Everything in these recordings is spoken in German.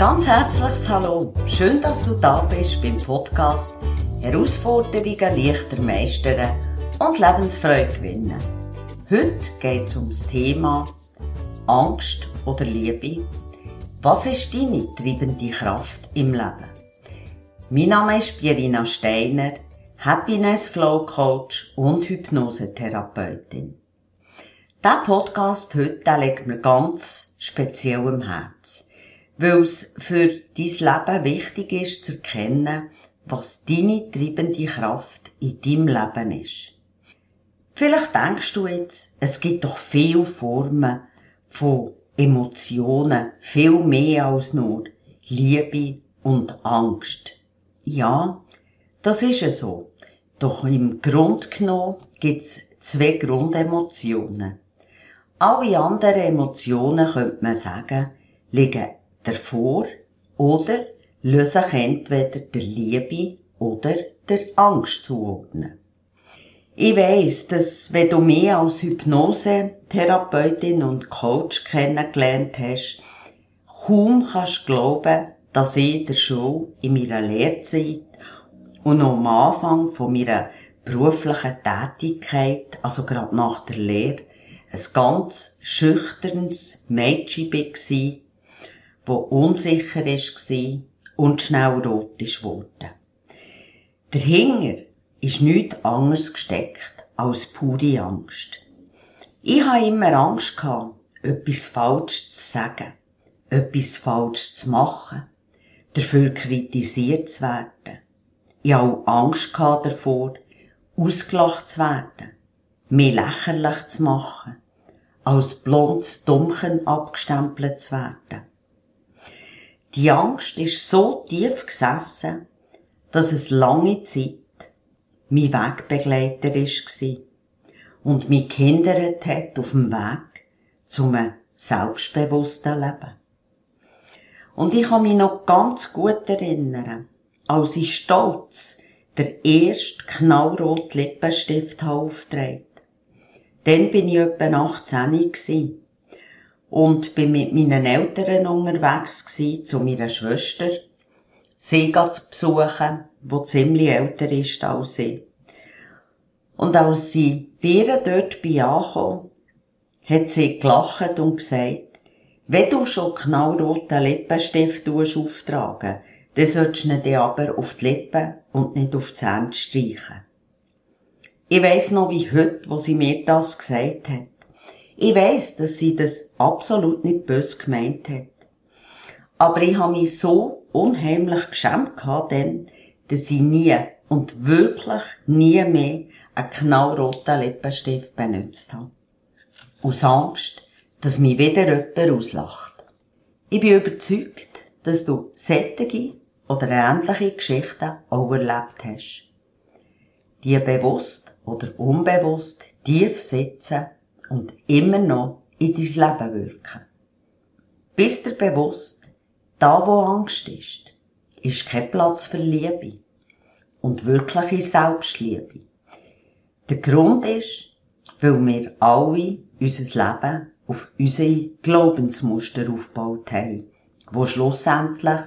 ganz herzliches Hallo. Schön, dass du da bist beim Podcast Herausforderungen leichter meistern und Lebensfreude gewinnen. Heute geht es um das Thema Angst oder Liebe. Was ist deine treibende Kraft im Leben? Mein Name ist Pierina Steiner, Happiness Flow Coach und Hypnosetherapeutin. Der Podcast heute liegt mir ganz speziell am Herzen weil es für dein Leben wichtig ist zu erkennen, was deine treibende Kraft in deinem Leben ist. Vielleicht denkst du jetzt, es gibt doch viele Formen von Emotionen, viel mehr als nur Liebe und Angst. Ja, das ist es so. Doch im Grund genommen gibt es zwei Grundemotionen. Alle anderen Emotionen, könnte man sagen, liegen davor oder lösen sich entweder der Liebe oder der Angst zuordnen. Ich weiss, dass wenn du mich als Hypnosetherapeutin und Coach kennengelernt hast, kaum kannst glauben, dass ich in der Schule in meiner Lehrzeit und noch am Anfang von meiner beruflichen Tätigkeit, also gerade nach der Lehre, ein ganz schüchternes Mädchen war, wo unsicher war und schnell rot ist geworden. Dahinter ist nichts anderes gesteckt als pure Angst. Ich habe immer Angst gehabt, etwas falsch zu sagen, etwas falsch zu machen, dafür kritisiert zu werden. Ich habe auch Angst gehabt davor, ausgelacht zu werden, mich lächerlich zu machen, als blondes Dummchen abgestempelt zu werden. Die Angst ist so tief gesessen, dass es lange Zeit mein Wegbegleiter war und mich gehindert hat auf dem Weg zum selbstbewussten Leben. Und ich kann mich noch ganz gut erinnern, als ich stolz der erste knallrote Lippenstift aufgetragen. Dann bin ich etwa 18 gewesen und bin mit meinen Eltern unterwegs gewesen, zu meiner Schwester, sie zu besuchen, wo ziemlich älter ist als sie. Und als sie bei ihr dort bin angekommen, hat sie gelacht und gesagt, wenn du schon knallroten Lippenstift auftragen, dann solltest du ihn aber auf die Lippen und nicht auf die Zähne streichen. Ich weiss noch wie heute, wo sie mir das gesagt hat. Ich weiss, dass sie das absolut nicht bös gemeint hat. Aber ich habe mich so unheimlich geschämt gehabt, denn, dass ich nie und wirklich nie mehr einen knallroten Lippenstift benutzt habe. Aus Angst, dass mich wieder jemand auslacht. Ich bin überzeugt, dass du sättige oder ähnliche Geschichten auch erlebt hast. Die bewusst oder unbewusst tief sitzen und immer noch in dein Leben wirken. Bist dir bewusst, da wo Angst ist, ist kein Platz für Liebe und wirkliche Selbstliebe. Der Grund ist, weil wir alle unser Leben auf unsere Glaubensmuster aufgebaut haben, wo schlussendlich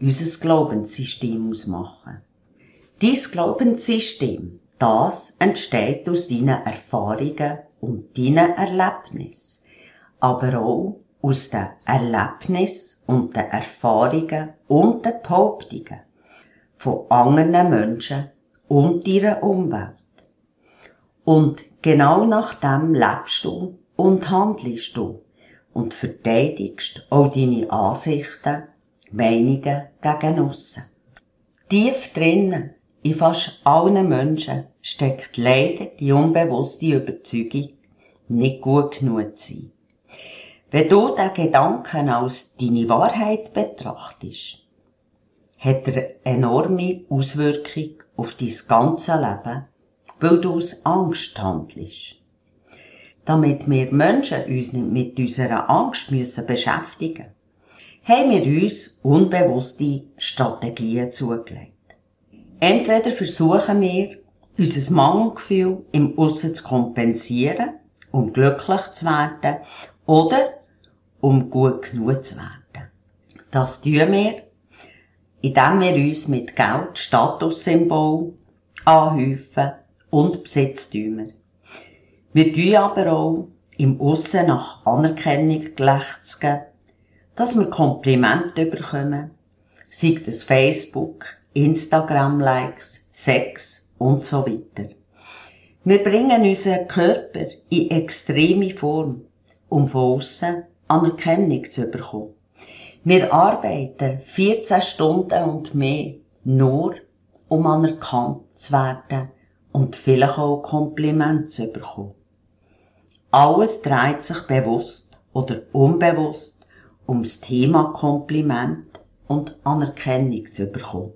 unser Glaubenssystem ausmachen. Dies Glaubenssystem, das entsteht aus deinen Erfahrungen und deinen Erlebnis, aber auch aus den Erlebnis und den Erfahrungen und den Behauptungen von anderen Menschen und ihrer Umwelt. Und genau nach dem lebst du und handelst du und verteidigst auch deine Ansichten, Meinungen gegen aussen. Tief drinnen in fast allen Menschen steckt leider die unbewusste Überzeugung, nicht gut genug zu sein. Wenn du den Gedanken als deine Wahrheit betrachtest, hat er enorme Auswirkung auf dein ganze Leben, weil du aus Angst handelst. Damit wir Menschen uns nicht mit unserer Angst müssen beschäftigen haben wir uns unbewusste Strategien zugelegt. Entweder versuchen wir, unser Mangelgefühl im Aussen zu kompensieren, um glücklich zu werden oder um gut genug zu werden. Das tun wir, indem wir uns mit Geld Statussymbol anhäufen und Besitztümer. Wir tun aber auch im Aussen nach Anerkennung geben, dass wir Komplimente bekommen, sei das Facebook, Instagram-Likes, Sex und so weiter. Wir bringen unseren Körper in extreme Form, um von aussen Anerkennung zu bekommen. Wir arbeiten 14 Stunden und mehr nur, um anerkannt zu werden und vielleicht auch Komplimente zu bekommen. Alles dreht sich bewusst oder unbewusst ums Thema Kompliment und Anerkennung zu bekommen.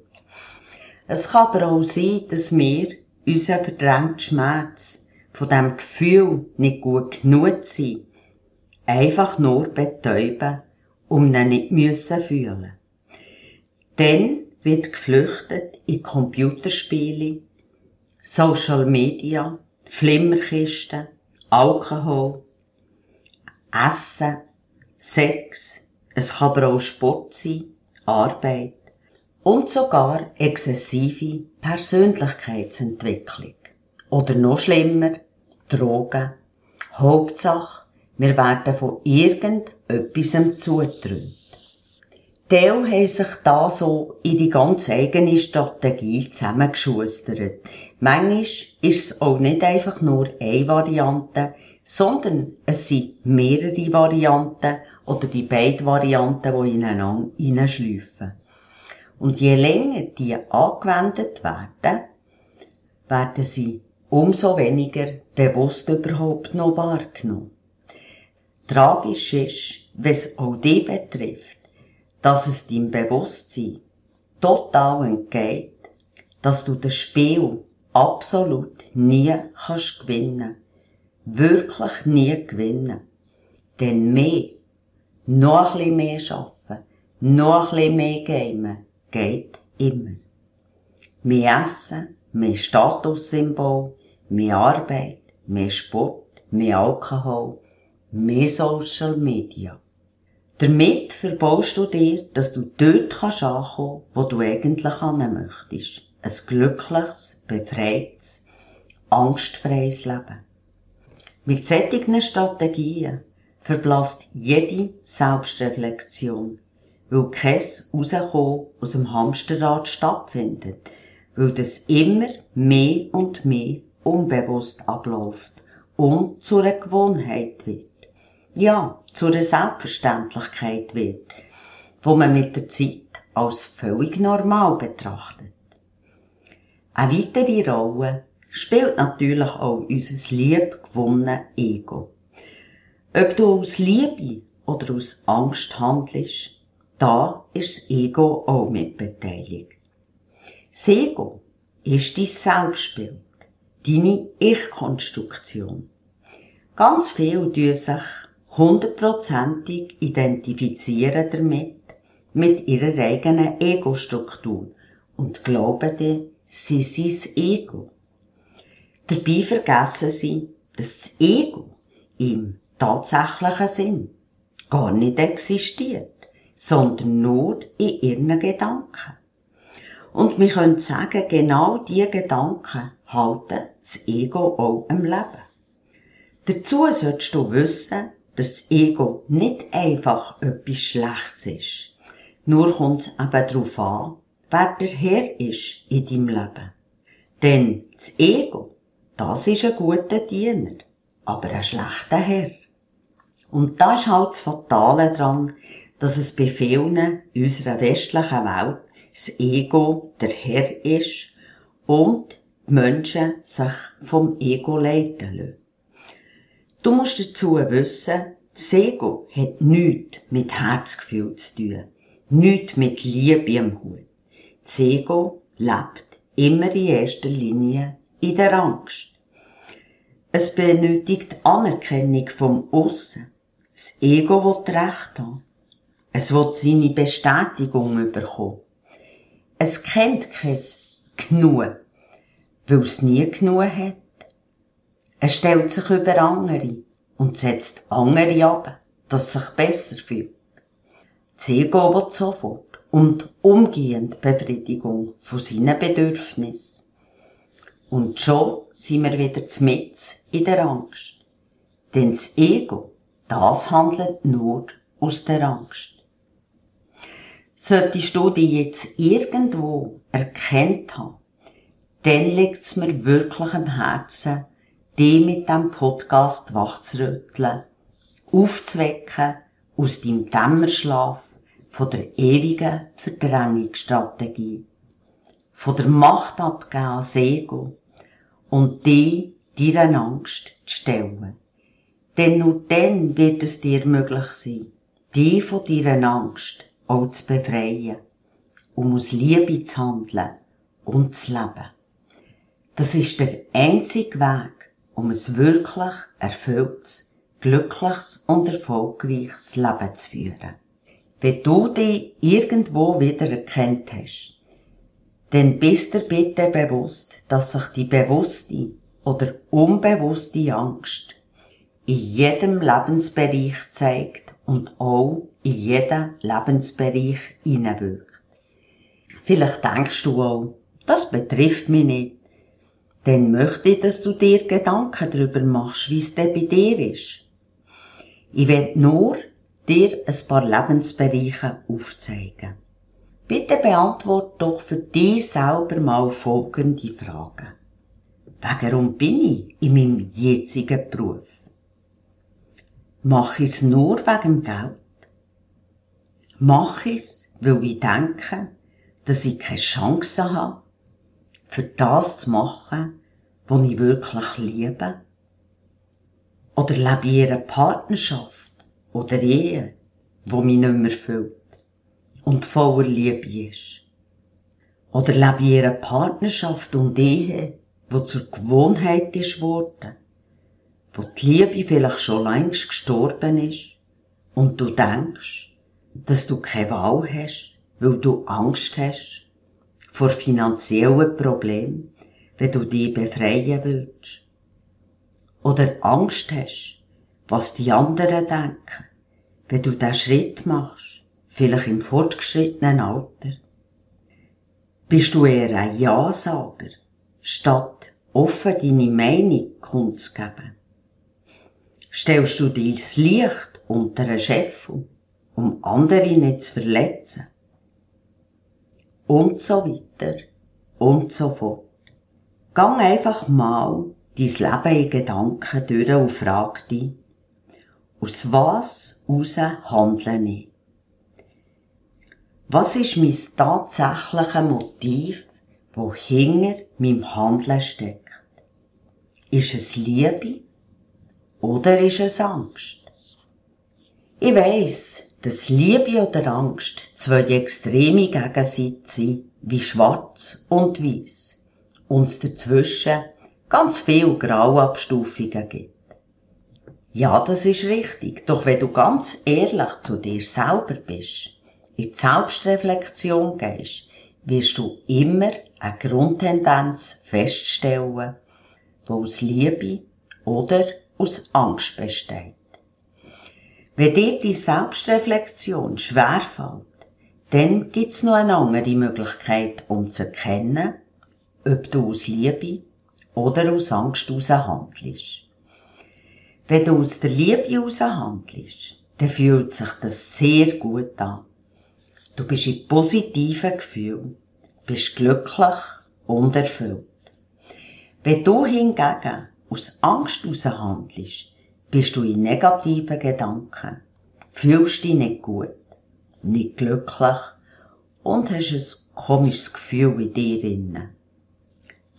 Es kann aber auch sein, dass wir unseren verdrängten Schmerz von dem Gefühl, nicht gut genug sein, einfach nur betäuben um ihn nicht müssen fühlen. Dann wird geflüchtet in Computerspiele, Social Media, Flimmerkisten, Alkohol, Essen, Sex, es kann aber auch Sport sein, Arbeit und sogar exzessive Persönlichkeitsentwicklung. Oder noch schlimmer, Drogen. Hauptsache, wir werden von irgendetwas zugetrönt. Teil haben sich da so in die ganz eigene Strategie zusammengeschustert. Manchmal ist es auch nicht einfach nur eine Variante, sondern es sind mehrere Varianten oder die beiden Varianten, die ineinander hineinschleifen. Und je länger die angewendet werden, werden sie umso weniger bewusst überhaupt noch wahrgenommen. Tragisch ist, wenn es auch dich betrifft, dass es deinem Bewusstsein total entgeht, dass du das Spiel absolut nie kannst gewinnen. Wirklich nie gewinnen. Denn mehr, noch ein bisschen mehr schaffen, noch ein bisschen mehr gamen, geht immer. Mehr Essen, mehr Statussymbol, mehr Arbeit, mehr Sport, mehr Alkohol, mehr Social Media. Damit verbaust du dir, dass du dort kannst ankommen, wo du eigentlich hin möchtest. Ein glückliches, befreites, angstfreies Leben. Mit solchen Strategien verblasst jede Selbstreflexion, weil kein Rauskommen aus dem Hamsterrad stattfindet, weil das immer mehr und mehr unbewusst abläuft und zu einer Gewohnheit wird ja, zu einer Selbstverständlichkeit wird, wo man mit der Zeit als völlig normal betrachtet. Eine weitere Rolle spielt natürlich auch unser liebgewonnenes Ego. Ob du aus Liebe oder aus Angst handelst, da ist das Ego auch mit beteiligt. Das Ego ist dein Selbstbild, deine Ich-Konstruktion. Ganz viel tun sich hundertprozentig identifizieren damit, mit ihrer eigenen Ego-Struktur und glauben dann, sie sind das Ego. Dabei vergessen sie, dass das Ego im tatsächlichen Sinn gar nicht existiert, sondern nur in ihren Gedanken. Und wir können sagen, genau diese Gedanken halten das Ego auch im Leben. Dazu solltest du wissen, dass das Ego nicht einfach etwas Schlechtes ist. Nur kommt es eben darauf an, wer der Herr ist in deinem Leben. Denn das Ego, das ist ein guter Diener, aber ein schlechter Herr. Und da ist halt das Fatale dran, dass es bei vielen unserer westlichen Welt das Ego der Herr ist und die Menschen sich vom Ego leiten lassen. Du musst dazu wissen, das Ego hat nichts mit Herzgefühl zu tun. Nichts mit Liebe im Hut. Das Ego lebt immer in erster Linie in der Angst. Es benötigt Anerkennung vom Aussen. Das Ego will Recht haben. Es will seine Bestätigung bekommen. Es kennt kein Genug, weil es nie genug hat. Er stellt sich über andere und setzt andere ab, dass es sich besser fühlt. Das Ego will sofort und umgehend Befriedigung von seinen Bedürfnissen. Und schon sind wir wieder mit in der Angst. Denn das Ego, das handelt nur aus der Angst. Solltest du dich jetzt irgendwo erkennt haben, dann liegt es mir wirklich am Herzen, dich mit dem Podcast wachzurütteln, aufzuwecken aus deinem Dämmerschlaf von der ewigen Verdrängungsstrategie, von der Macht abgeben ans Ego und die deiner Angst zu stellen. Denn nur dann wird es dir möglich sein, die von deiner Angst auch zu befreien, um aus Liebe zu handeln und zu leben. Das ist der einzige Weg, um ein wirklich erfülltes, glückliches und erfolgreiches Leben zu führen. Wenn du dich irgendwo wieder erkennt hast, dann bist dir bitte bewusst, dass sich die bewusste oder unbewusste Angst in jedem Lebensbereich zeigt und auch in jeden Lebensbereich hineinwirkt. Vielleicht denkst du auch, das betrifft mich nicht. Dann möchte ich, dass du dir Gedanken darüber machst, wie es denn bei dir ist. Ich will nur dir ein paar Lebensbereiche aufzeigen. Bitte beantwort doch für dich selber mal folgende Fragen. Warum bin ich in meinem jetzigen Beruf? Mache ich es nur wegen Geld? Mache ich es, weil ich denke, dass ich keine Chance habe, für das zu machen, was ich wirklich liebe? Oder lebe ich in einer Partnerschaft oder Ehe, wo mich nicht mehr füllt und voller Liebe ist? Oder lebe ich in einer Partnerschaft und Ehe, wo zur Gewohnheit ist worden? Wo die Liebe vielleicht schon längst gestorben ist und du denkst, dass du keine Wahl hast, weil du Angst hast vor finanziellen Problemen, wenn du dich befreien willst. Oder Angst hast, was die anderen denken, wenn du diesen Schritt machst, vielleicht im fortgeschrittenen Alter. Bist du eher ein Ja-Sager, statt offen deine Meinung kundzugeben? Stellst du das Licht unter einen Scheffel, um andere nicht zu verletzen. Und so weiter und so fort. Gang einfach mal dein Leben in Gedanken durch und frag dich, aus was raus handle ich? Was ist mein tatsächliches Motiv, wo hinter meinem Handeln steckt? Ist es Liebe? Oder ist es Angst? Ich weiss, dass Liebe oder Angst zwei extreme Gegensätze sind, wie schwarz und weiß, und es dazwischen ganz viel Grauabstufungen gibt. Ja, das ist richtig, doch wenn du ganz ehrlich zu dir selber bist, in die Selbstreflexion gehst, wirst du immer eine Grundtendenz feststellen, die aus Liebe oder aus Angst besteht. Wenn dir die Selbstreflexion schwerfällt, dann gibt's noch eine andere Möglichkeit, um zu erkennen, ob du aus Liebe oder aus Angst heraus handelst. Wenn du aus der Liebe heraus handelst, dann fühlt sich das sehr gut an. Du bist in positiven Gefühlen, bist glücklich und erfüllt. Wenn du hingegen aus Angst heraus handelst, bist du in negativen Gedanken, fühlst dich nicht gut, nicht glücklich und hast ein komisches Gefühl in dir inne.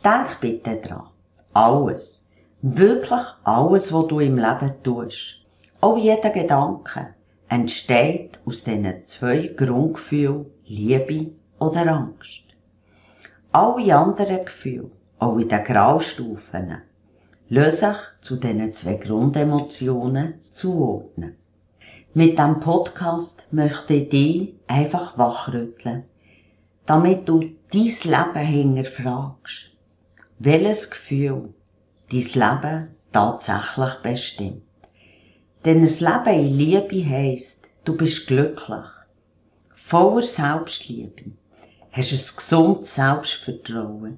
Denk bitte dran, alles, wirklich alles, was du im Leben tust, auch jeder Gedanke, entsteht aus diesen zwei Grundgefühlen Liebe oder Angst. Alle anderen Gefühle, auch in den Graustufen, sich zu diesen zwei Grundemotionen zuordnen. Mit dem Podcast möchte ich dich einfach wachrütteln, damit du dein Leben hinterfragst, welches Gefühl dein Leben tatsächlich bestimmt. Denn ein Leben in Liebe heisst, du bist glücklich, voller Selbstliebe, hast ein gesundes Selbstvertrauen.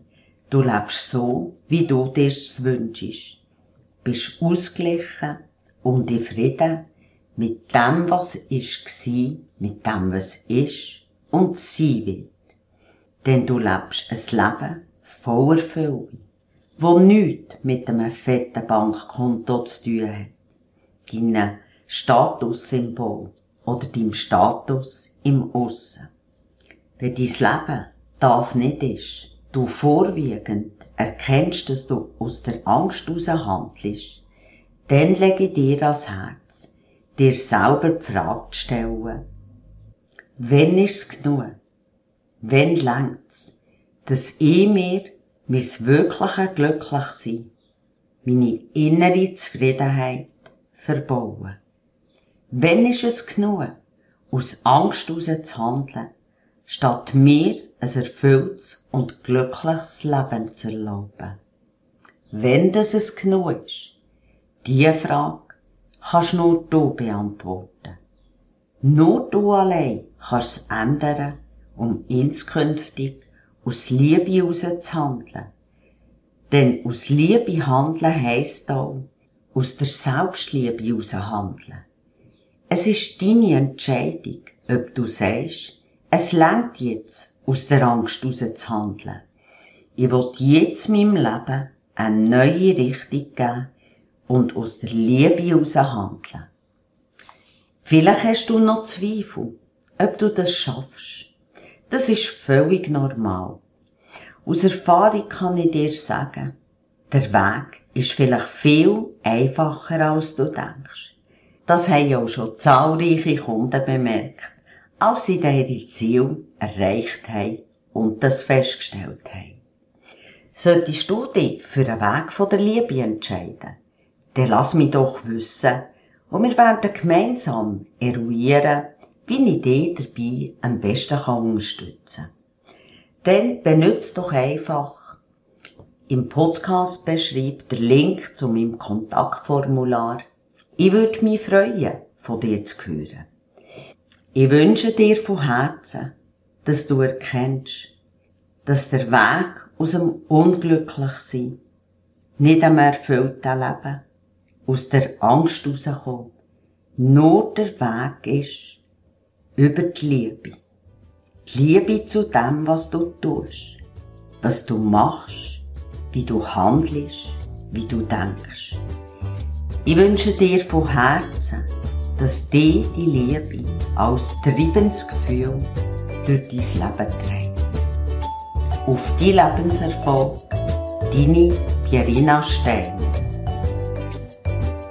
Du lebst so, wie du dir es wünschst. Bist ausgeglichen und in Frieden mit dem, was ist gsi, mit dem, was ist und sein wird. Denn du lebst ein Leben voller Erfüllung, wo nichts mit einem fetten Bankkonto zu tun hat, deinem Statussymbol oder deinem Status im Aussen. Wenn dein Leben das nicht ist, du vorwiegend erkennst, dass du aus der Angst heraus handelst, dann lege dir ans Herz, dir selber die Frage zu stellen, wenn ist's genug? Wenn längt's, dass ich mir mein wirkliche Glücklichsein, meine innere Zufriedenheit verbaue? Wenn ist es genug, aus Angst heraus zu handeln, statt mir ein erfülltes und glückliches Leben zu erlauben? Wenn das es genug ist, diese Frage kannst nur du beantworten. Nur du allein kannst es ändern, um inskünftig aus Liebe heraus zu handeln. Denn aus Liebe handeln heisst auch, aus der Selbstliebe heraus handeln. Es ist deine Entscheidung, ob du sagst, es langt jetzt, aus der Angst heraus zu handeln. Ich will jetzt meinem Leben eine neue Richtung geben und aus der Liebe heraus handeln. Vielleicht hast du noch Zweifel, ob du das schaffst. Das ist völlig normal. Aus Erfahrung kann ich dir sagen, der Weg ist vielleicht viel einfacher, als du denkst. Das haben auch schon zahlreiche Kunden bemerkt, als sie ihre Ziel erreicht haben und das festgestellt haben. Solltest du dich für einen Weg von der Liebe entscheiden, dann lass mich doch wissen, und wir werden gemeinsam eruieren, wie ich dich dabei am besten unterstützen kann. Dann benutzt doch einfach im Podcast beschreibt der Link zu meinem Kontaktformular. Ich würde mich freuen, von dir zu hören. Ich wünsche dir von Herzen, dass du erkennst, dass der Weg aus dem Unglücklichsein nicht am erfüllten Leben aus der Angst rauskommen, nur der Weg ist über die Liebe. Die Liebe zu dem, was du tust, was du machst, wie du handelst, wie du denkst. Ich wünsche dir von Herzen, dass dir die Liebe als triebendes Gefühl durch dein Leben trägt. Auf die Lebenserfolg, deine Pierina Stein.